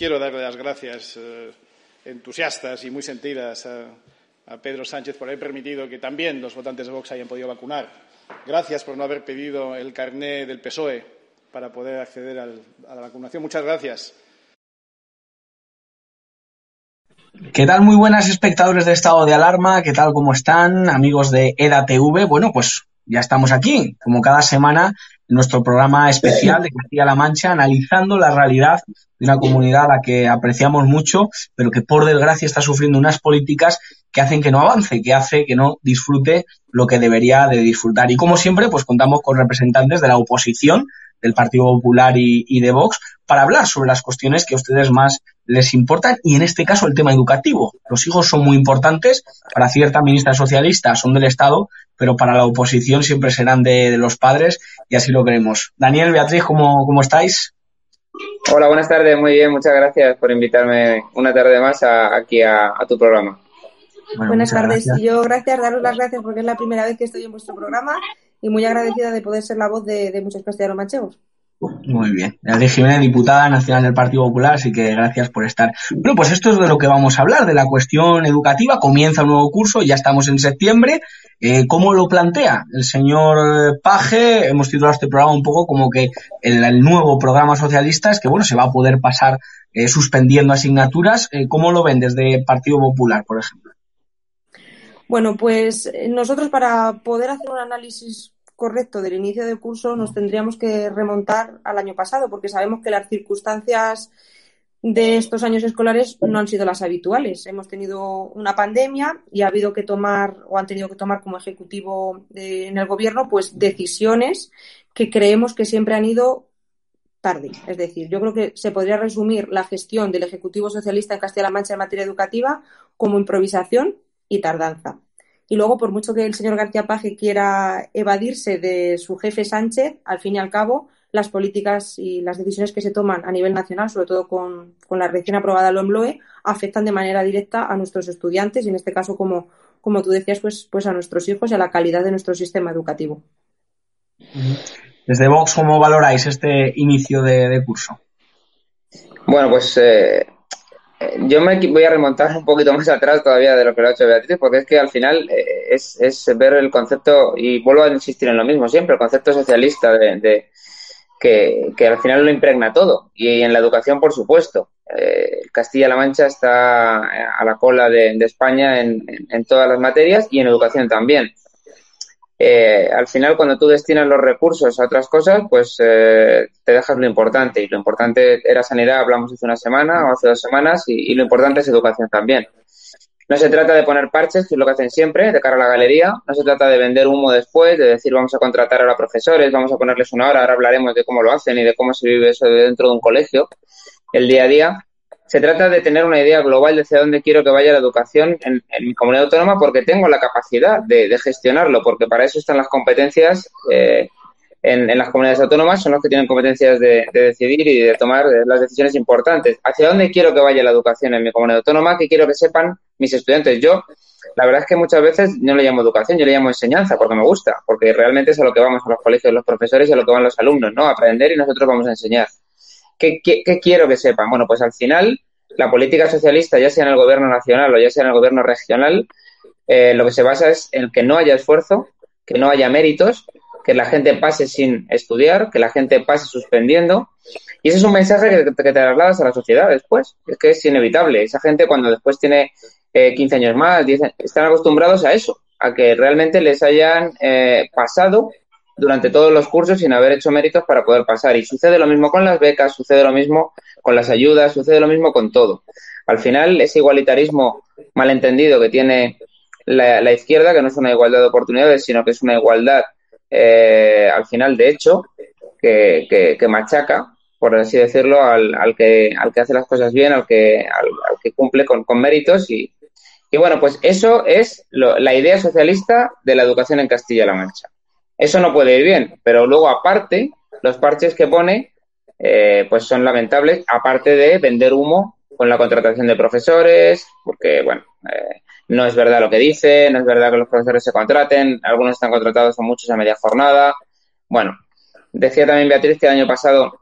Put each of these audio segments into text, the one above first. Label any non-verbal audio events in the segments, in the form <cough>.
quiero darle las gracias eh, entusiastas y muy sentidas a, Pedro Sánchez por haber permitido que también los votantes de Vox hayan podido vacunar. Gracias por no haber pedido el carné del PSOE para poder acceder a la vacunación. Muchas gracias. ¿Qué tal? Muy buenas espectadores de Estado de Alarma. ¿Qué tal? ¿Cómo están? Amigos de EDATV. Bueno, pues ya estamos aquí, como cada semana, nuestro programa especial de Castilla-La Mancha, analizando la realidad de una comunidad a la que apreciamos mucho, pero que por desgracia está sufriendo unas políticas que hacen que no avance, que hace que no disfrute lo que debería de disfrutar. Y como siempre, pues contamos con representantes de la oposición, del Partido Popular y, de Vox, para hablar sobre las cuestiones que a ustedes más les importan y en este caso el tema educativo. Los hijos son muy importantes, para cierta ministra socialista son del Estado, pero para la oposición siempre serán de, los padres y así lo queremos. Daniel, Beatriz, ¿cómo, cómo estáis? Hola, buenas tardes, muy bien, muchas gracias por invitarme una tarde más aquí a, tu programa. buenas tardes, yo gracias, daros las gracias porque es la primera vez que estoy en vuestro programa y muy agradecida de poder ser la voz de, muchos castellanos. Muy bien. Jiménez, diputada nacional del Partido Popular, así que gracias por estar. Bueno, pues esto es de lo que vamos a hablar, de la cuestión educativa. Comienza un nuevo curso, ya estamos en septiembre. Eh, ¿Cómo lo plantea el señor Paje? Hemos titulado este programa un poco como que el, nuevo programa socialista es que, bueno, se va a poder pasar eh, suspendiendo asignaturas. Eh, ¿Cómo lo ven desde Partido Popular, por ejemplo? Bueno, pues nosotros para poder hacer un análisis correcto del inicio del curso nos tendríamos que remontar al año pasado, porque sabemos que las circunstancias de estos años escolares no han sido las habituales. Hemos tenido una pandemia y ha habido que tomar o han tenido que tomar como ejecutivo en el gobierno pues decisiones que creemos que siempre han ido tarde. Es decir, yo creo que se podría resumir la gestión del Ejecutivo Socialista en Castilla-La Mancha en materia educativa como improvisación y tardanza. Y luego, por mucho que el señor García Paje quiera evadirse de su jefe Sánchez, al fin y al cabo, las políticas y las decisiones que se toman a nivel nacional, sobre todo con, la recién aprobada LOMLOE, afectan de manera directa a nuestros estudiantes y, en este caso, como, como tú decías, pues, pues a nuestros hijos y a la calidad de nuestro sistema educativo. Desde Vox, ¿cómo valoráis este inicio de, curso? Bueno, pues eh, yo me voy a remontar un poquito más atrás todavía de lo que lo ha hecho Beatriz, porque es que al final eh, es, es, ver el concepto, y vuelvo a insistir en lo mismo siempre, el concepto socialista de, que, que, al final lo impregna todo, y en la educación, por supuesto. Eh, Castilla-La Mancha está a la cola de, España en, en, todas las materias y en educación también. Eh, al final cuando tú destinas los recursos a otras cosas, pues eh, te dejas lo importante. Y lo importante era sanidad, hablamos hace una semana o hace dos semanas, y, lo importante es educación también. No se trata de poner parches, que es lo que hacen siempre, de cara a la galería. No se trata de vender humo después, de decir vamos a contratar ahora profesores, vamos a ponerles una hora, ahora hablaremos de cómo lo hacen y de cómo se vive eso dentro de un colegio, el día a día se trata de tener una idea global de hacia dónde quiero que vaya la educación en, mi comunidad autónoma porque tengo la capacidad de, gestionarlo, porque para eso están las competencias eh, en, las comunidades autónomas, son los que tienen competencias de, decidir y de tomar eh, las decisiones importantes. ¿Hacia dónde quiero que vaya la educación en mi comunidad autónoma? ¿Qué quiero que sepan mis estudiantes? Yo, la verdad es que muchas veces no le llamo educación, yo le llamo enseñanza porque me gusta, porque realmente es a lo que vamos a los colegios, los profesores y a lo que van los alumnos, ¿no? A aprender y nosotros vamos a enseñar. ¿Qué, quiero que sepan? Bueno, pues al final la política socialista, ya sea en el gobierno nacional o ya sea en el gobierno regional, eh, lo que se basa es en que no haya esfuerzo, que no haya méritos, que la gente pase sin estudiar, que la gente pase suspendiendo. Y ese es un mensaje que, que te trasladas a la sociedad después. Es que es inevitable. Esa gente cuando después tiene eh, 15 años más, 10, están acostumbrados a eso, a que realmente les hayan eh, pasado durante todos los cursos sin haber hecho méritos para poder pasar. Y sucede lo mismo con las becas, sucede lo mismo con las ayudas, sucede lo mismo con todo. Al final, ese igualitarismo malentendido que tiene la, izquierda, que no es una igualdad de oportunidades, sino que es una igualdad, eh, al final, de hecho, que, que, machaca, por así decirlo, al, al, que, al que hace las cosas bien, al que, al, que cumple con, con méritos. Y, y, bueno, pues eso es la idea socialista de la educación en Castilla-La Mancha. Eso no puede ir bien, pero luego aparte, los parches que pone, eh, pues son lamentables, aparte de vender humo con la contratación de profesores, porque, bueno, eh, no es verdad lo que dice, no es verdad que los profesores se contraten, algunos están contratados, son muchos a media jornada. Bueno, decía también Beatriz que el año pasado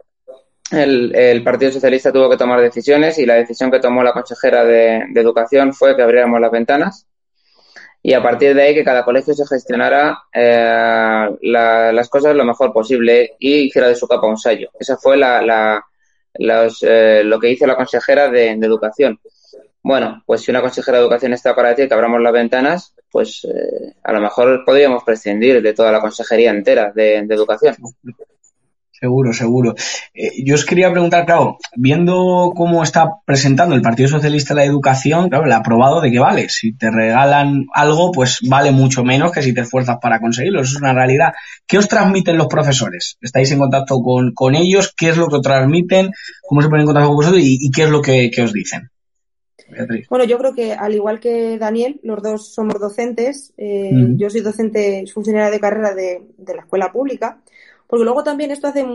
el, Partido Socialista tuvo que tomar decisiones y la decisión que tomó la consejera de, Educación fue que abriéramos las ventanas y a partir de ahí que cada colegio se gestionara eh, las cosas lo mejor posible y hiciera de su capa un sello. Esa fue la, eh, lo que hizo la consejera de, Educación. Bueno, pues si una consejera de Educación está para decir que abramos las ventanas, pues eh, a lo mejor podríamos prescindir de toda la consejería entera de Educación. Seguro, seguro. Eh, yo os quería preguntar, claro, viendo cómo está presentando el Partido Socialista la educación, claro, le ha probado de que vale. Si te regalan algo, pues vale mucho menos que si te esfuerzas para conseguirlo. Eso es una realidad. ¿Qué os transmiten los profesores? ¿Estáis en contacto con, ellos? ¿Qué es lo que os transmiten? ¿Cómo se ponen en contacto con vosotros? ¿Y, qué es lo que, os dicen? Bueno, yo creo que al igual que Daniel, los dos somos docentes. Eh, yo soy docente, funcionaria de carrera de, de la escuela pública. Porque luego también esto hace.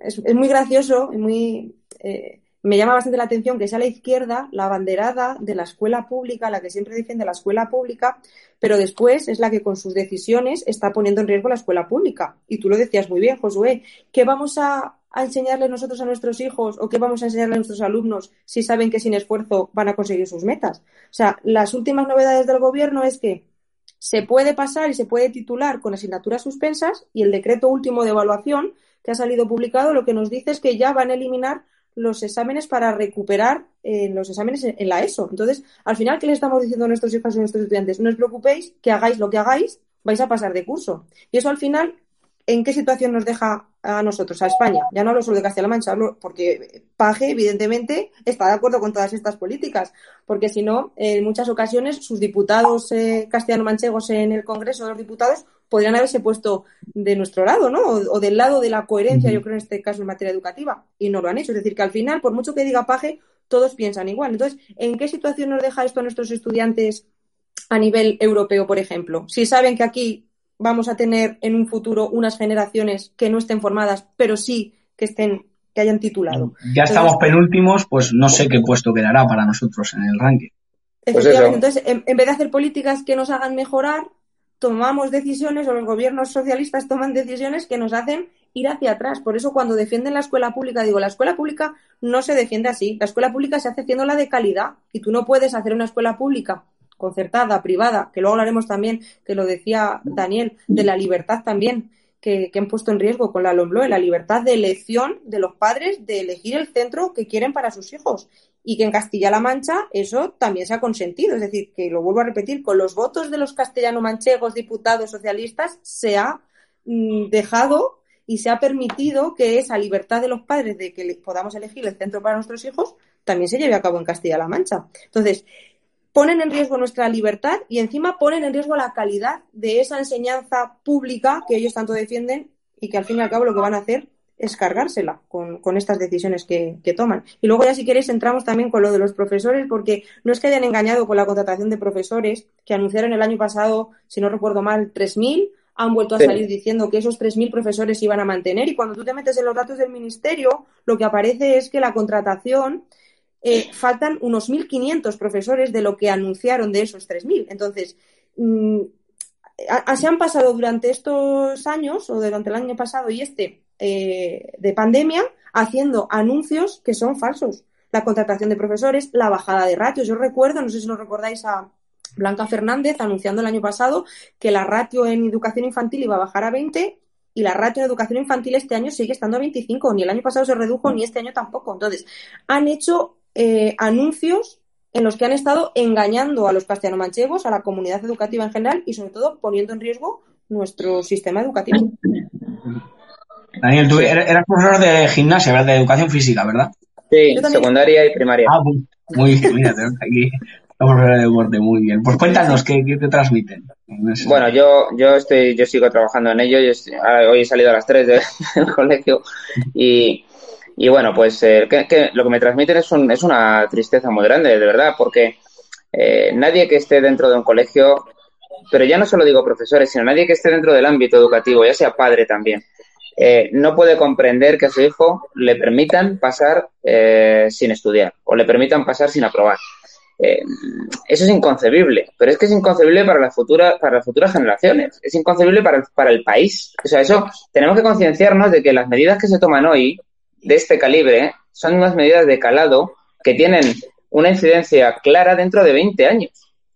Es, muy gracioso y muy. Eh, me llama bastante la atención que sea la izquierda la abanderada de la escuela pública, la que siempre defiende la escuela pública, pero después es la que con sus decisiones está poniendo en riesgo la escuela pública. Y tú lo decías muy bien, Josué, ¿qué vamos a, a enseñarle nosotros a nuestros hijos o qué vamos a enseñarle a nuestros alumnos si saben que sin esfuerzo van a conseguir sus metas? O sea, las últimas novedades del gobierno es que se puede pasar y se puede titular con asignaturas suspensas y el decreto último de evaluación que ha salido publicado lo que nos dice es que ya van a eliminar los exámenes para recuperar eh, los exámenes en, la ESO. Entonces, al final, ¿qué le estamos diciendo a nuestros hijos y a nuestros estudiantes? No os preocupéis, que hagáis lo que hagáis, vais a pasar de curso. Y eso al final ¿en qué situación nos deja a nosotros, a España? Ya no hablo solo de Castilla-La Mancha, hablo porque Paje, evidentemente, está de acuerdo con todas estas políticas, porque si no, en muchas ocasiones sus diputados eh, castellano-manchegos en el Congreso de los Diputados podrían haberse puesto de nuestro lado, ¿no? O, del lado de la coherencia, yo creo, en este caso en materia educativa, y no lo han hecho. Es decir, que al final, por mucho que diga Paje, todos piensan igual. Entonces, ¿en qué situación nos deja esto a nuestros estudiantes a nivel europeo, por ejemplo? Si saben que aquí vamos a tener en un futuro unas generaciones que no estén formadas, pero sí que estén que hayan titulado. Ya estamos penúltimos, pues no sé qué puesto quedará para nosotros en el ranking. Pues entonces, en, vez de hacer políticas que nos hagan mejorar, tomamos decisiones o los gobiernos socialistas <laughs> toman decisiones que nos hacen ir hacia atrás. Por eso cuando defienden la escuela pública, digo, la escuela pública no se defiende así. La escuela pública se hace haciéndola de calidad y tú no puedes hacer una escuela pública concertada, privada, que luego hablaremos también, que lo decía Daniel, de la libertad también, que, han puesto en riesgo con la LOMBLOE, la libertad de elección de los padres de elegir el centro que quieren para sus hijos. Y que en Castilla-La Mancha eso también se ha consentido. Es decir, que lo vuelvo a repetir, con los votos de los castellano-manchegos, diputados socialistas, se ha mm, dejado y se ha permitido que esa libertad de los padres de que podamos elegir el centro para nuestros hijos también se lleve a cabo en Castilla-La Mancha. Entonces, ponen en riesgo nuestra libertad y encima ponen en riesgo la calidad de esa enseñanza pública que ellos tanto defienden y que al fin y al cabo lo que van a hacer es cargársela con, estas decisiones que, toman. Y luego ya si queréis entramos también con lo de los profesores, porque no es que hayan engañado con la contratación de profesores, que anunciaron el año pasado, si no recuerdo mal, 3.000, han vuelto a salir diciendo que esos 3.000 profesores iban a mantener y cuando tú te metes en los datos del ministerio, lo que aparece es que la contratación eh, faltan unos 1.500 profesores de lo que anunciaron de esos 3.000. Entonces, mm, se han pasado durante estos años, o durante el año pasado y este, eh, de pandemia, haciendo anuncios que son falsos. La contratación de profesores, la bajada de ratios. Yo recuerdo, no sé si nos recordáis a Blanca Fernández anunciando el año pasado que la ratio en educación infantil iba a bajar a 20 y la ratio de educación infantil este año sigue estando a 25. Ni el año pasado se redujo, ni este año tampoco. Entonces, han hecho eh, anuncios en los que han estado engañando a los castellano-manchegos, a la comunidad educativa en general y sobre todo poniendo en riesgo nuestro sistema educativo. Daniel, tú eras profesor de gimnasia, ¿verdad? De educación física, ¿verdad? Sí, secundaria y primaria. Ah, muy bien, mira, aquí de deporte, muy bien. Pues cuéntanos, ¿qué, te transmiten? Bueno, yo, yo estoy, yo sigo trabajando en ello. hoy he salido a las 3 del <laughs> colegio y, y bueno, pues eh, que, lo que me transmiten es, un, es una tristeza muy grande, de verdad, porque eh, nadie que esté dentro de un colegio, pero ya no solo digo profesores, sino nadie que esté dentro del ámbito educativo, ya sea padre también, eh, no puede comprender que a su hijo le permitan pasar sin estudiar o le permitan pasar sin aprobar. eso es inconcebible, pero es que es inconcebible para las futuras para las futuras generaciones, es inconcebible para, para el país. O sea, eso tenemos que concienciarnos de que las medidas que se toman hoy de este calibre son unas medidas de calado que tienen una incidencia clara dentro de 20 años.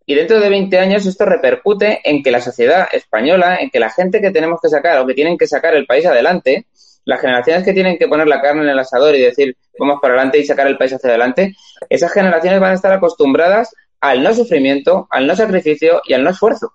Y dentro de 20 años esto repercute en que la sociedad española, en que la gente que tenemos que sacar o que tienen que sacar el país adelante, las generaciones que tienen que poner la carne en el asador y decir vamos para adelante y sacar el país hacia adelante, esas generaciones van a estar acostumbradas al no sufrimiento, al no sacrificio y al no esfuerzo.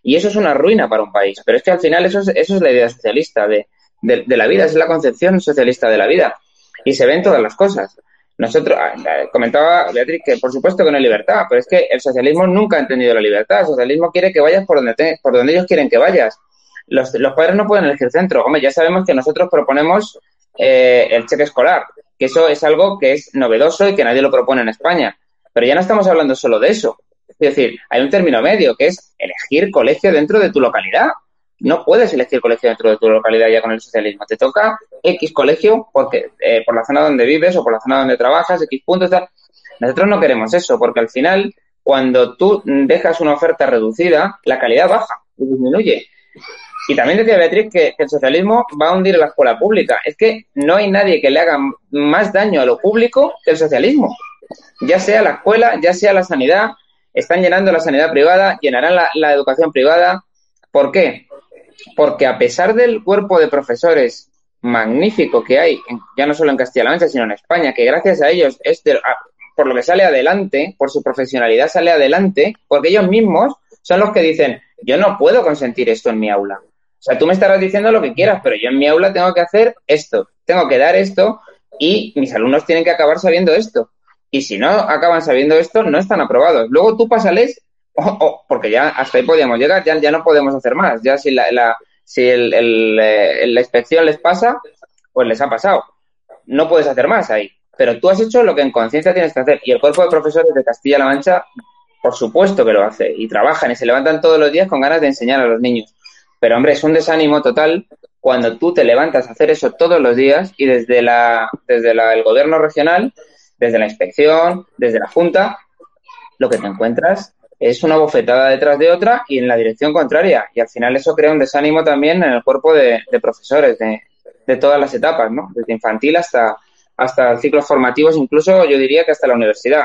Y eso es una ruina para un país. Pero es que al final eso es, eso es la idea socialista de, de, la vida, es la concepción socialista de la vida. Y se ven todas las cosas. Nosotros, ah, comentaba Beatriz que por supuesto que no hay libertad, pero es que el socialismo nunca ha entendido la libertad. El socialismo quiere que vayas por donde, por donde ellos quieren que vayas. Los, los padres no pueden elegir centro. Hombre, ya sabemos que nosotros proponemos eh, el cheque escolar, que eso es algo que es novedoso y que nadie lo propone en España. Pero ya no estamos hablando solo de eso. Es decir, hay un término medio que es elegir colegio dentro de tu localidad. No puedes elegir colegio dentro de tu localidad ya con el socialismo. Te toca X colegio porque eh, por la zona donde vives o por la zona donde trabajas, X puntos. Nosotros no queremos eso porque al final, cuando tú dejas una oferta reducida, la calidad baja y disminuye. Y también decía Beatriz que, que, el socialismo va a hundir a la escuela pública. Es que no hay nadie que le haga más daño a lo público que el socialismo. Ya sea la escuela, ya sea la sanidad, están llenando la sanidad privada, llenarán la, educación privada. ¿Por qué? Porque a pesar del cuerpo de profesores magnífico que hay, ya no solo en Castilla-La Mancha, sino en España, que gracias a ellos es por lo que sale adelante, por su profesionalidad sale adelante, porque ellos mismos son los que dicen, yo no puedo consentir esto en mi aula. O sea, tú me estarás diciendo lo que quieras, pero yo en mi aula tengo que hacer esto, tengo que dar esto y mis alumnos tienen que acabar sabiendo esto. Y si no acaban sabiendo esto, no están aprobados. Luego tú pásales, porque ya hasta ahí podíamos llegar, ya, ya no podemos hacer más. Ya si la, si el, eh, la inspección les pasa, pues les ha pasado. No puedes hacer más ahí. Pero tú has hecho lo que en conciencia tienes que hacer. Y el cuerpo de profesores de Castilla-La Mancha, por supuesto que lo hace. Y trabajan y se levantan todos los días con ganas de enseñar a los niños. Pero hombre, es un desánimo total cuando tú te levantas a hacer eso todos los días y desde la desde la, el gobierno regional desde la inspección, desde la Junta, lo que te encuentras es una bofetada detrás de otra y en la dirección contraria. Y al final eso crea un desánimo también en el cuerpo de, profesores de, de, todas las etapas, ¿no? Desde infantil hasta, hasta ciclos formativos, incluso yo diría que hasta la universidad.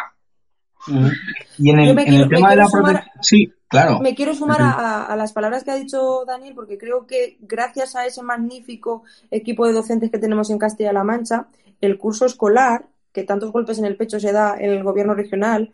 Y en el, tema de la protección. Sí, claro. Me quiero sumar a, a, las palabras que ha dicho Daniel, porque creo que gracias a ese magnífico equipo de docentes que tenemos en Castilla-La Mancha, el curso escolar que tantos golpes en el pecho se da en el gobierno regional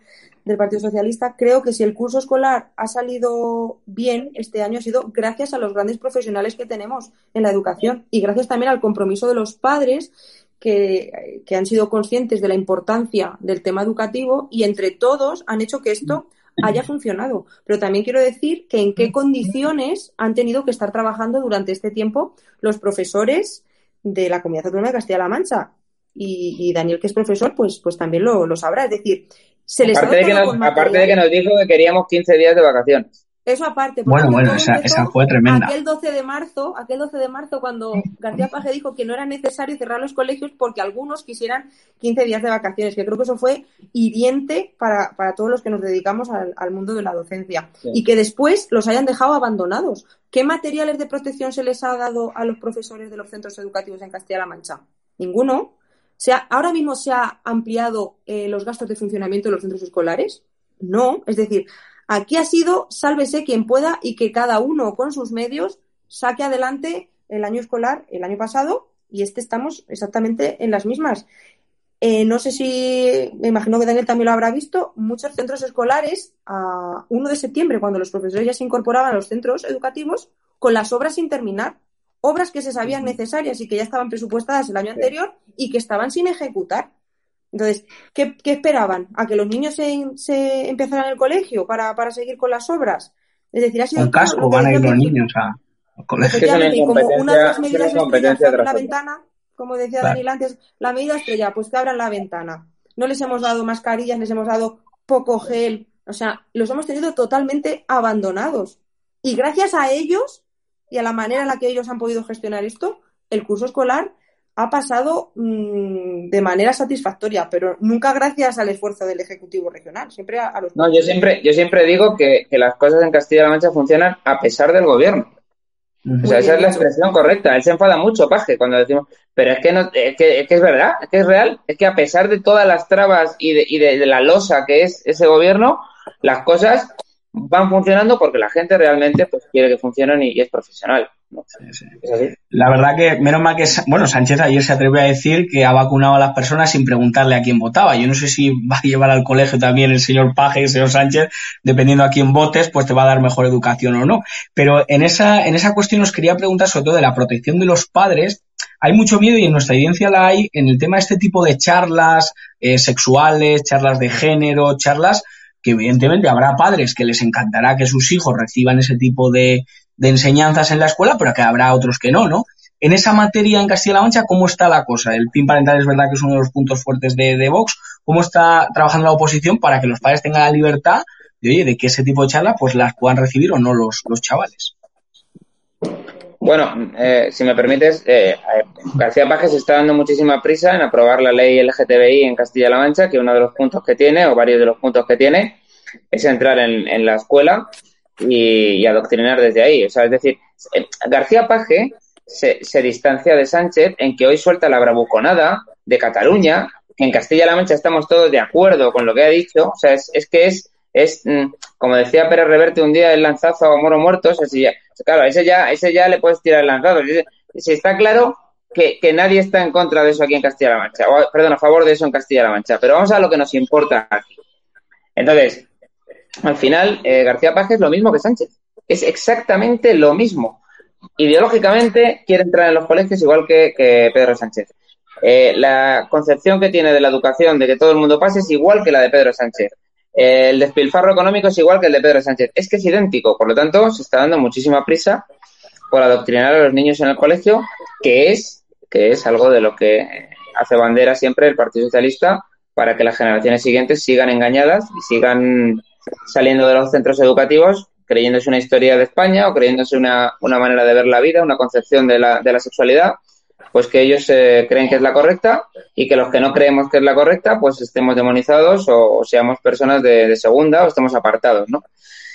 del Partido Socialista, creo que si el curso escolar ha salido bien este año ha sido gracias a los grandes profesionales que tenemos en la educación y gracias también al compromiso de los padres que, han sido conscientes de la importancia del tema educativo y entre todos han hecho que esto haya funcionado. Pero también quiero decir que en qué condiciones han tenido que estar trabajando durante este tiempo los profesores de la Comunidad Autónoma de Castilla-La Mancha, y, Daniel, que es profesor, pues, pues también lo, sabrá. Es decir, se les aparte, de que, nos, aparte de que nos dijo que queríamos 15 días de vacaciones. Eso aparte. Bueno, bueno, esa, fue tremenda. Aquel 12 de marzo, aquel 12 de marzo cuando García Paje dijo que no era necesario cerrar los colegios porque algunos quisieran 15 días de vacaciones, que creo que eso fue hiriente para, para todos los que nos dedicamos al, mundo de la docencia. Y que después los hayan dejado abandonados. ¿Qué materiales de protección se les ha dado a los profesores de los centros educativos en Castilla-La Mancha? Ninguno ahora mismo se ha ampliado eh, los gastos de funcionamiento de los centros escolares. No, es decir, aquí ha sido sálvese quien pueda y que cada uno con sus medios saque adelante el año escolar el año pasado y este estamos exactamente en las mismas. Eh, no sé si, me imagino que Daniel también lo habrá visto, muchos centros escolares a 1 de septiembre, cuando los profesores ya se incorporaban a los centros educativos, con las obras sin terminar obras que se sabían necesarias y que ya estaban presupuestadas el año anterior y que estaban sin ejecutar. Entonces, ¿qué, esperaban? ¿A que los niños se, se empezaran el colegio para, para, seguir con las obras? Es decir, ha sido... Un casco van a ir los niños a y como una de las medidas estrellas la ventana, como decía Daniel antes, la medida estrella, pues que abran la ventana. No les hemos dado mascarillas, les hemos dado poco gel, o sea, los hemos tenido totalmente abandonados. Y gracias a ellos y a la manera en la que ellos han podido gestionar esto, el curso escolar ha pasado mm, de manera satisfactoria, pero nunca gracias al esfuerzo del Ejecutivo Regional, siempre a, los... No, yo siempre, yo siempre digo que, las cosas en Castilla-La Mancha funcionan a pesar del gobierno. O sea, esa es la expresión correcta. Él se enfada mucho, Paje, cuando decimos, pero es que, no, es que, es, verdad, es que es real. Es que a pesar de todas las trabas y de, y de la losa que es ese gobierno, las cosas van funcionando porque la gente realmente pues quiere que funcionen y, es profesional. La verdad que, menos mal que, bueno, Sánchez ayer se atrevió a decir que ha vacunado a las personas sin preguntarle a quién votaba. Yo no sé si va a llevar al colegio también el señor Paje y el señor Sánchez, dependiendo a quién votes, pues te va a dar mejor educación o no. Pero en esa, en esa cuestión os quería preguntar sobre todo de la protección de los padres. Hay mucho miedo y en nuestra evidencia la hay en el tema de este tipo de charlas eh, sexuales, charlas de género, charlas que evidentemente habrá padres que les encantará que sus hijos reciban ese tipo de, enseñanzas en la escuela, pero que habrá otros que no, ¿no? En esa materia en Castilla-La Mancha, ¿cómo está la cosa? El PIN parental es verdad que es uno de los puntos fuertes de, de Vox. ¿Cómo está trabajando la oposición para que los padres tengan la libertad de, oye, de que ese tipo de charlas pues las puedan recibir o no los, los chavales? Bueno, eh, si me permites, eh, García Pajes está dando muchísima prisa en aprobar la ley LGTBI en Castilla-La Mancha, que uno de los puntos que tiene, o varios de los puntos que tiene, es entrar en, la escuela y, adoctrinar desde ahí. O sea, es decir, eh, García Paje se, distancia de Sánchez en que hoy suelta la bravuconada de Cataluña, que en Castilla-La Mancha estamos todos de acuerdo con lo que ha dicho. O sea, es, que es es, mm, como decía Pérez Reverte un día, el lanzazo a Moro Muertos, así ya, claro, ese ya, ese ya le puedes tirar el lanzazo. Si está claro que, nadie está en contra de eso aquí en Castilla-La Mancha, o, perdón, a favor de eso en Castilla-La Mancha, pero vamos a lo que nos importa aquí. Entonces, al final, eh, García Paz es lo mismo que Sánchez, es exactamente lo mismo. Ideológicamente quiere entrar en los colegios igual que, Pedro Sánchez. Eh, la concepción que tiene de la educación, de que todo el mundo pase, es igual que la de Pedro Sánchez el despilfarro económico es igual que el de Pedro Sánchez. Es que es idéntico, por lo tanto, se está dando muchísima prisa por adoctrinar a los niños en el colegio, que es, que es algo de lo que hace bandera siempre el Partido Socialista para que las generaciones siguientes sigan engañadas y sigan saliendo de los centros educativos creyéndose una historia de España o creyéndose una, una manera de ver la vida, una concepción de la, de la sexualidad pues que ellos eh, creen que es la correcta y que los que no creemos que es la correcta, pues estemos demonizados o, seamos personas de, segunda o estemos apartados, ¿no?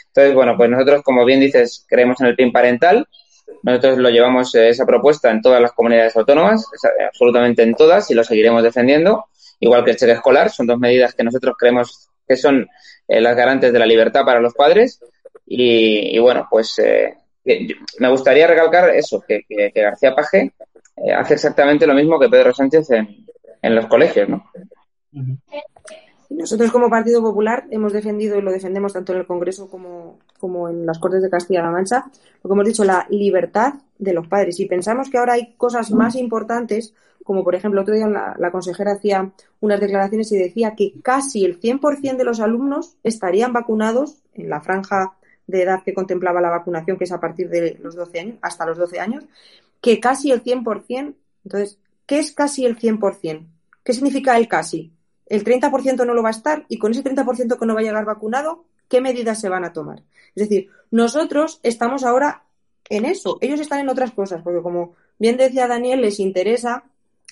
Entonces, bueno, pues nosotros, como bien dices, creemos en el PIN parental. Nosotros lo llevamos eh, esa propuesta en todas las comunidades autónomas, absolutamente en todas, y lo seguiremos defendiendo. Igual que el cheque escolar, son dos medidas que nosotros creemos que son eh, las garantes de la libertad para los padres. Y, bueno, pues me gustaría recalcar eso, que, que García Paje eh, hace exactamente lo mismo que Pedro Sánchez en, los colegios, ¿no? Nosotros como Partido Popular hemos defendido y lo defendemos tanto en el Congreso como, como en las Cortes de Castilla-La Mancha, lo que hemos dicho, la libertad de los padres. Y pensamos que ahora hay cosas más importantes, como por ejemplo, otro día la, la consejera hacía unas declaraciones y decía que casi el 100% de los alumnos estarían vacunados en la franja de edad que contemplaba la vacunación, que es a partir de los 12 años, hasta los 12 años, que casi el 100%. Entonces, ¿qué es casi el 100%? ¿Qué significa el casi? El 30% no lo va a estar y con ese 30% que no va a llegar vacunado, ¿qué medidas se van a tomar? Es decir, nosotros estamos ahora en eso, ellos están en otras cosas, porque como bien decía Daniel, les interesa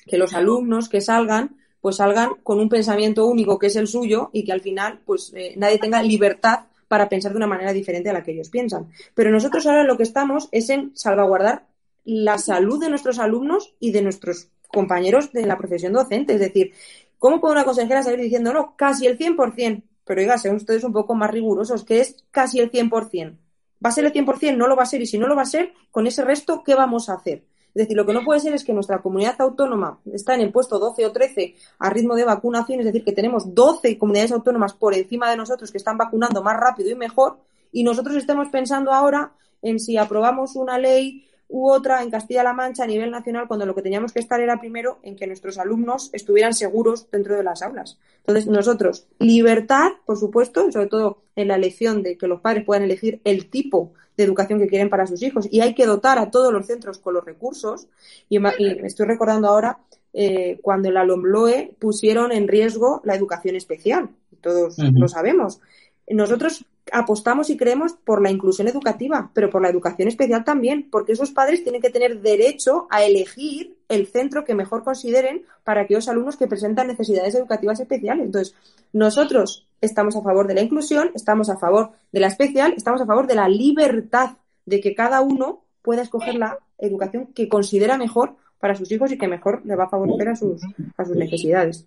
que los alumnos que salgan, pues salgan con un pensamiento único que es el suyo y que al final, pues eh, nadie tenga libertad para pensar de una manera diferente a la que ellos piensan. Pero nosotros ahora lo que estamos es en salvaguardar la salud de nuestros alumnos y de nuestros compañeros de la profesión docente. Es decir, ¿cómo puede una consejera salir diciendo, no, casi el 100%? Pero oiga, sean ustedes un poco más rigurosos, que es casi el 100%. ¿Va a ser el 100%? No lo va a ser. Y si no lo va a ser, con ese resto, ¿qué vamos a hacer? Es decir, lo que no puede ser es que nuestra comunidad autónoma está en el puesto 12 o 13 a ritmo de vacunación, es decir, que tenemos 12 comunidades autónomas por encima de nosotros que están vacunando más rápido y mejor, y nosotros estemos pensando ahora en si aprobamos una ley u otra en Castilla-La Mancha a nivel nacional cuando lo que teníamos que estar era primero en que nuestros alumnos estuvieran seguros dentro de las aulas. Entonces, nosotros, libertad, por supuesto, sobre todo en la elección de que los padres puedan elegir el tipo de educación que quieren para sus hijos y hay que dotar a todos los centros con los recursos. Y, me estoy recordando ahora eh, cuando en la LOMLOE pusieron en riesgo la educación especial. Todos lo sabemos. Nosotros apostamos y creemos por la inclusión educativa, pero por la educación especial también, porque esos padres tienen que tener derecho a elegir el centro que mejor consideren para aquellos alumnos que presentan necesidades educativas especiales. Entonces, nosotros estamos a favor de la inclusión, estamos a favor de la especial, estamos a favor de la libertad de que cada uno pueda escoger la educación que considera mejor para sus hijos y que mejor le va a favorecer a sus, a sus necesidades.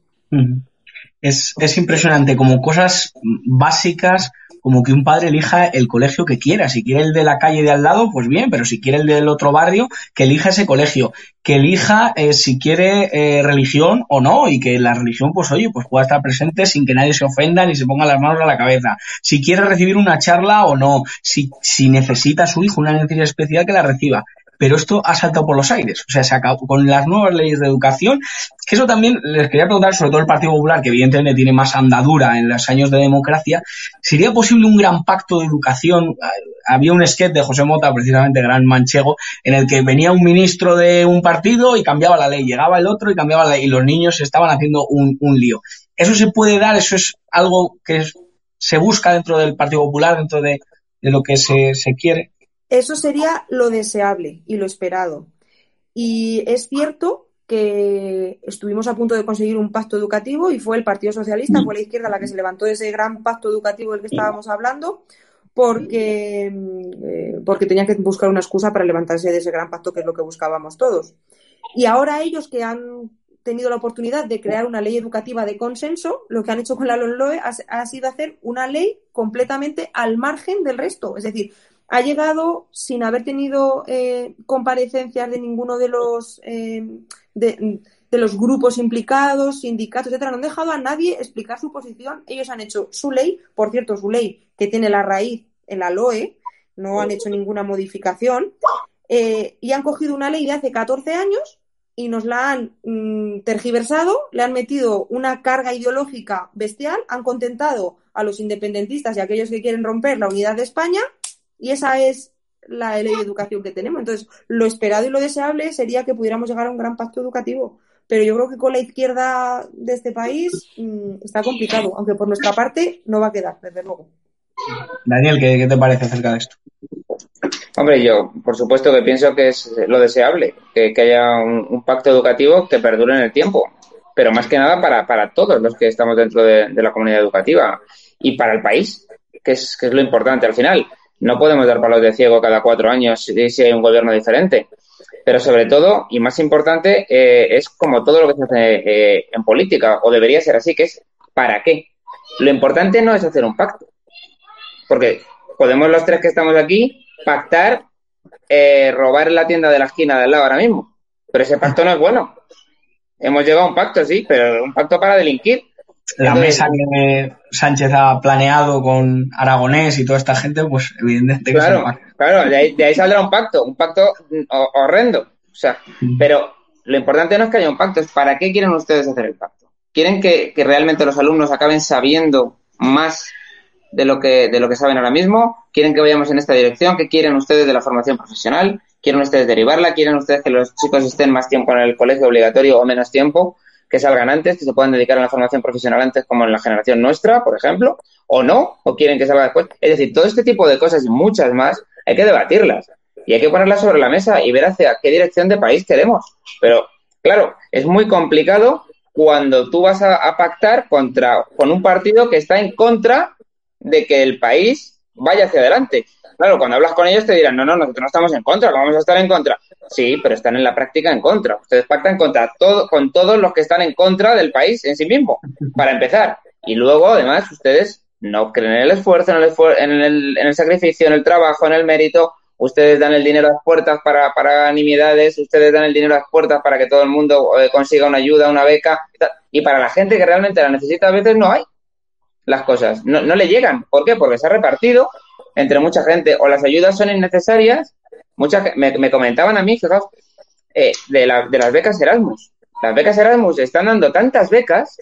Es, es impresionante, como cosas básicas como que un padre elija el colegio que quiera. Si quiere el de la calle de al lado, pues bien, pero si quiere el del otro barrio, que elija ese colegio. Que elija eh, si quiere eh, religión o no, y que la religión, pues oye, pues pueda estar presente sin que nadie se ofenda ni se ponga las manos a la cabeza. Si quiere recibir una charla o no, si, si necesita a su hijo una necesidad especial, que la reciba pero esto ha saltado por los aires. O sea, se acabó con las nuevas leyes de educación, que eso también les quería preguntar, sobre todo el Partido Popular, que evidentemente tiene más andadura en los años de democracia, ¿sería posible un gran pacto de educación? Había un sketch de José Mota, precisamente gran manchego, en el que venía un ministro de un partido y cambiaba la ley, llegaba el otro y cambiaba la ley, y los niños estaban haciendo un, lío. ¿Eso se puede dar? ¿Eso es algo que se busca dentro del Partido Popular, dentro de, lo que se, se quiere? Eso sería lo deseable y lo esperado. Y es cierto que estuvimos a punto de conseguir un pacto educativo y fue el Partido Socialista, fue la izquierda la que se levantó ese gran pacto educativo del que estábamos hablando, porque, eh, porque tenían que buscar una excusa para levantarse de ese gran pacto que es lo que buscábamos todos. Y ahora ellos que han tenido la oportunidad de crear una ley educativa de consenso, lo que han hecho con la LOE ha sido hacer una ley completamente al margen del resto. Es decir, ha llegado sin haber tenido eh, comparecencias de ninguno de los eh, de, los grupos implicados, sindicatos, etcétera. No han dejado a nadie explicar su posición. Ellos han hecho su ley, por cierto, su ley que tiene la raíz en la LOE, no han hecho ninguna modificación, eh, y han cogido una ley de hace 14 años y nos la han mm, tergiversado, le han metido una carga ideológica bestial, han contentado a los independentistas y a aquellos que quieren romper la unidad de España y esa es la ley de educación que tenemos. Entonces, lo esperado y lo deseable sería que pudiéramos llegar a un gran pacto educativo. Pero yo creo que con la izquierda de este país mm, está complicado, aunque por nuestra parte no va a quedar, desde luego. Daniel, ¿qué, te parece acerca de esto? Hombre, yo por supuesto que pienso que es lo deseable, que, haya un, pacto educativo que perdure en el tiempo, pero más que nada para, para todos los que estamos dentro de, la comunidad educativa y para el país, que es, que es lo importante al final. No podemos dar palos de ciego cada cuatro años si hay un gobierno diferente. Pero sobre todo, y más importante, eh, es como todo lo que se hace eh, en política, o debería ser así, que es ¿para qué? Lo importante no es hacer un pacto. Porque podemos los tres que estamos aquí pactar eh, robar la tienda de la esquina del lado ahora mismo. Pero ese pacto no es bueno. Hemos llegado a un pacto, sí, pero un pacto para delinquir la mesa que Sánchez ha planeado con Aragonés y toda esta gente, pues evidentemente claro, claro, de ahí, saldrá un pacto, un pacto horrendo. O sea, mm. pero lo importante no es que haya un pacto, es para qué quieren ustedes hacer el pacto. ¿Quieren que, realmente los alumnos acaben sabiendo más de lo que de lo que saben ahora mismo? ¿Quieren que vayamos en esta dirección? ¿Qué quieren ustedes de la formación profesional? ¿Quieren ustedes derivarla? ¿Quieren ustedes que los chicos estén más tiempo en el colegio obligatorio o menos tiempo? Que salgan antes, que se puedan dedicar a la formación profesional antes, como en la generación nuestra, por ejemplo, o no, o quieren que salga después. Es decir, todo este tipo de cosas y muchas más hay que debatirlas y hay que ponerlas sobre la mesa y ver hacia qué dirección de país queremos. Pero, claro, es muy complicado cuando tú vas a, a pactar contra, con un partido que está en contra de que el país vaya hacia adelante. Claro, cuando hablas con ellos te dirán, no, no, nosotros no estamos en contra, vamos a estar en contra. Sí, pero están en la práctica en contra. Ustedes pactan contra todo, con todos los que están en contra del país en sí mismo, para empezar. Y luego, además, ustedes no creen en el esfuerzo, en el, en el, sacrificio, en el trabajo, en el mérito. Ustedes dan el dinero a las puertas para, para nimiedades, ustedes dan el dinero a las puertas para que todo el mundo eh, consiga una ayuda, una beca. Y para la gente que realmente la necesita, a veces no hay las cosas. No, no le llegan. ¿Por qué? Porque se ha repartido entre mucha gente o las ayudas son innecesarias. Muchas, me, me comentaban a mí, fijaos, eh, de, la, de las becas Erasmus. Las becas Erasmus están dando tantas becas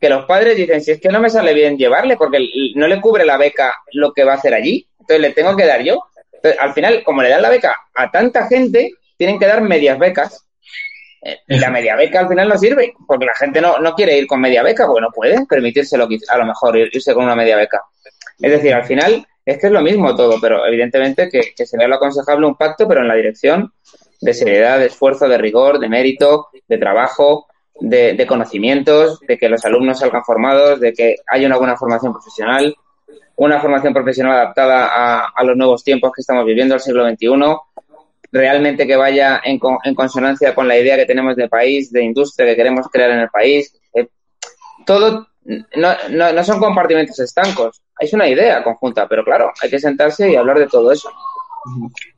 que los padres dicen, si es que no me sale bien llevarle porque no le cubre la beca lo que va a hacer allí, entonces le tengo que dar yo. Entonces, al final, como le dan la beca a tanta gente, tienen que dar medias becas. Eh, y la media beca al final no sirve, porque la gente no, no quiere ir con media beca, porque no puede permitírselo a lo mejor irse con una media beca. Es decir, al final es que es lo mismo todo, pero evidentemente que, que sería lo aconsejable un pacto, pero en la dirección de seriedad, de esfuerzo, de rigor, de mérito, de trabajo, de, conocimientos, de que los alumnos salgan formados, de que haya una buena formación profesional, una formación profesional adaptada a, los nuevos tiempos que estamos viviendo, el siglo XXI, realmente que vaya en, en, consonancia con la idea que tenemos de país, de industria que queremos crear en el país. Eh, todo no, no, no, son compartimentos estancos, es una idea conjunta, pero claro, hay que sentarse y hablar de todo eso.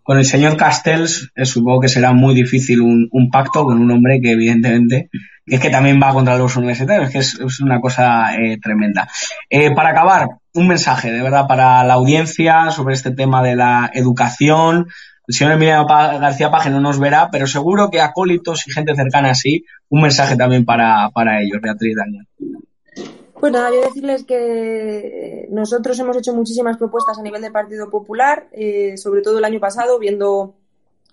Con el señor Castells, eh, supongo que será muy difícil un, pacto con un hombre que evidentemente es que también va contra los universitarios, que es, es una cosa eh, tremenda. Eh, para acabar, un mensaje de verdad para la audiencia sobre este tema de la educación. El señor Emiliano García Paje no nos verá, pero seguro que acólitos y gente cercana así, un mensaje también para, para ellos, Beatriz Daniel. Pues nada, yo decirles que nosotros hemos hecho muchísimas propuestas a nivel del Partido Popular, eh, sobre todo el año pasado, viendo,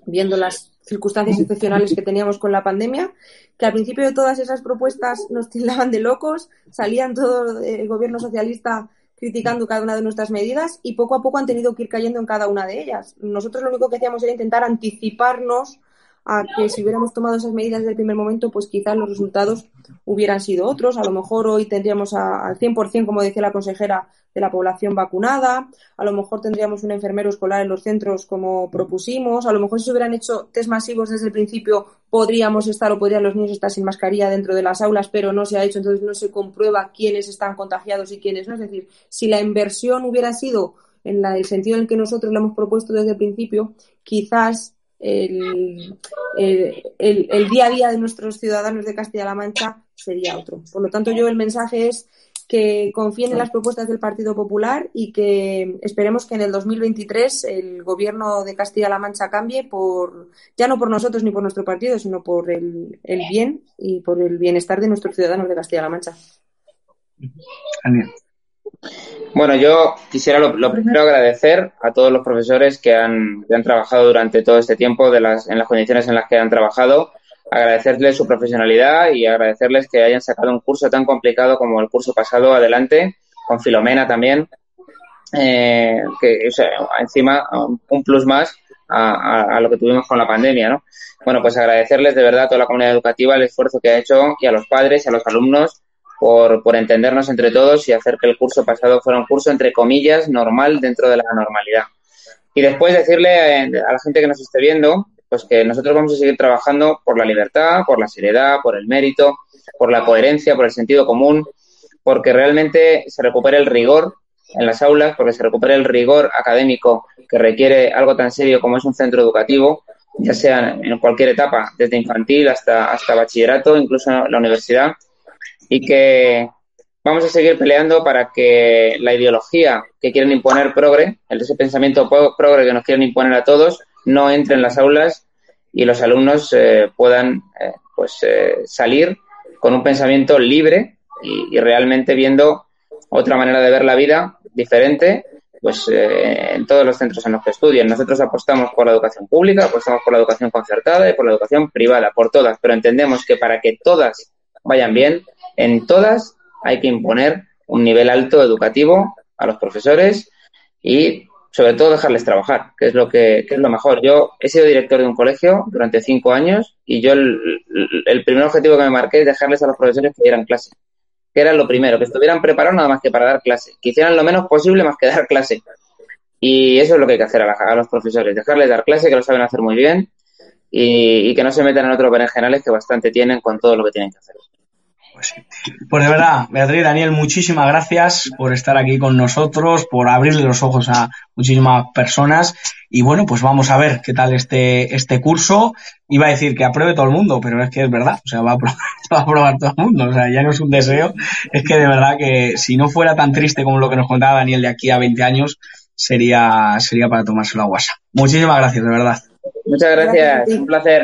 viendo las circunstancias excepcionales que teníamos con la pandemia, que al principio de todas esas propuestas nos tildaban de locos, salían todo el gobierno socialista criticando cada una de nuestras medidas y poco a poco han tenido que ir cayendo en cada una de ellas. Nosotros lo único que hacíamos era intentar anticiparnos a que si hubiéramos tomado esas medidas desde el primer momento, pues quizás los resultados hubieran sido otros. A lo mejor hoy tendríamos al 100%, como decía la consejera, de la población vacunada. A lo mejor tendríamos un enfermero escolar en los centros como propusimos. A lo mejor si se hubieran hecho test masivos desde el principio, podríamos estar o podrían los niños estar sin mascarilla dentro de las aulas, pero no se ha hecho, entonces no se comprueba quiénes están contagiados y quiénes no. Es decir, si la inversión hubiera sido en el sentido en el que nosotros lo hemos propuesto desde el principio, quizás el, el, el, día a día de nuestros ciudadanos de Castilla-La Mancha sería otro. Por lo tanto, yo el mensaje es que confíen en las propuestas del Partido Popular y que esperemos que en el 2023 el gobierno de Castilla-La Mancha cambie por ya no por nosotros ni por nuestro partido, sino por el, el bien y por el bienestar de nuestros ciudadanos de Castilla-La Mancha. Bueno, yo quisiera lo, primero agradecer a todos los profesores que han, trabajado durante todo este tiempo de las, en las condiciones en las que han trabajado, agradecerles su profesionalidad y agradecerles que hayan sacado un curso tan complicado como el curso pasado adelante, con Filomena también, eh, que encima un plus más a, a, a, lo que tuvimos con la pandemia, ¿no? Bueno, pues agradecerles de verdad a toda la comunidad educativa el esfuerzo que ha hecho y a los padres y a los alumnos por, por entendernos entre todos y hacer que el curso pasado fuera un curso, entre comillas, normal dentro de la normalidad. Y después decirle a la gente que nos esté viendo, pues que nosotros vamos a seguir trabajando por la libertad, por la seriedad, por el mérito, por la coherencia, por el sentido común, porque realmente se recupere el rigor en las aulas, porque se recupere el rigor académico que requiere algo tan serio como es un centro educativo, ya sea en cualquier etapa, desde infantil hasta, hasta bachillerato, incluso en la universidad, y que vamos a seguir peleando para que la ideología que quieren imponer progre, ese pensamiento progre que nos quieren imponer a todos, no entre en las aulas y los alumnos eh, puedan eh, pues eh, salir con un pensamiento libre y, y, realmente viendo otra manera de ver la vida diferente pues eh, en todos los centros en los que estudian. Nosotros apostamos por la educación pública, apostamos por la educación concertada y por la educación privada, por todas, pero entendemos que para que todas vayan bien, en todas hay que imponer un nivel alto educativo a los profesores y sobre todo dejarles trabajar, que es lo que, que, es lo mejor. Yo he sido director de un colegio durante cinco años y yo el, primer objetivo que me marqué es dejarles a los profesores que dieran clase, que era lo primero, que estuvieran preparados nada más que para dar clase, que hicieran lo menos posible más que <laughs> dar clase. Y eso es lo que hay que hacer a, la, a los profesores, dejarles dar clase, que lo saben hacer muy bien y, y que no se metan en otros berenjenales que bastante tienen con todo lo que tienen que hacer. Pues, pues de verdad, Beatriz, Daniel, muchísimas gracias por estar aquí con nosotros, por abrirle los ojos a muchísimas personas. Y bueno, pues vamos a ver qué tal este, este curso. Iba a decir que apruebe todo el mundo, pero es que es verdad, o sea, va a, probar, <laughs> va a aprobar todo el mundo. O sea, ya no es un deseo, es que de verdad que si no fuera tan triste como lo que nos contaba Daniel de aquí a 20 años, sería, sería para tomarse la guasa. Muchísimas gracias, de verdad. Muchas gracias, gracias un placer.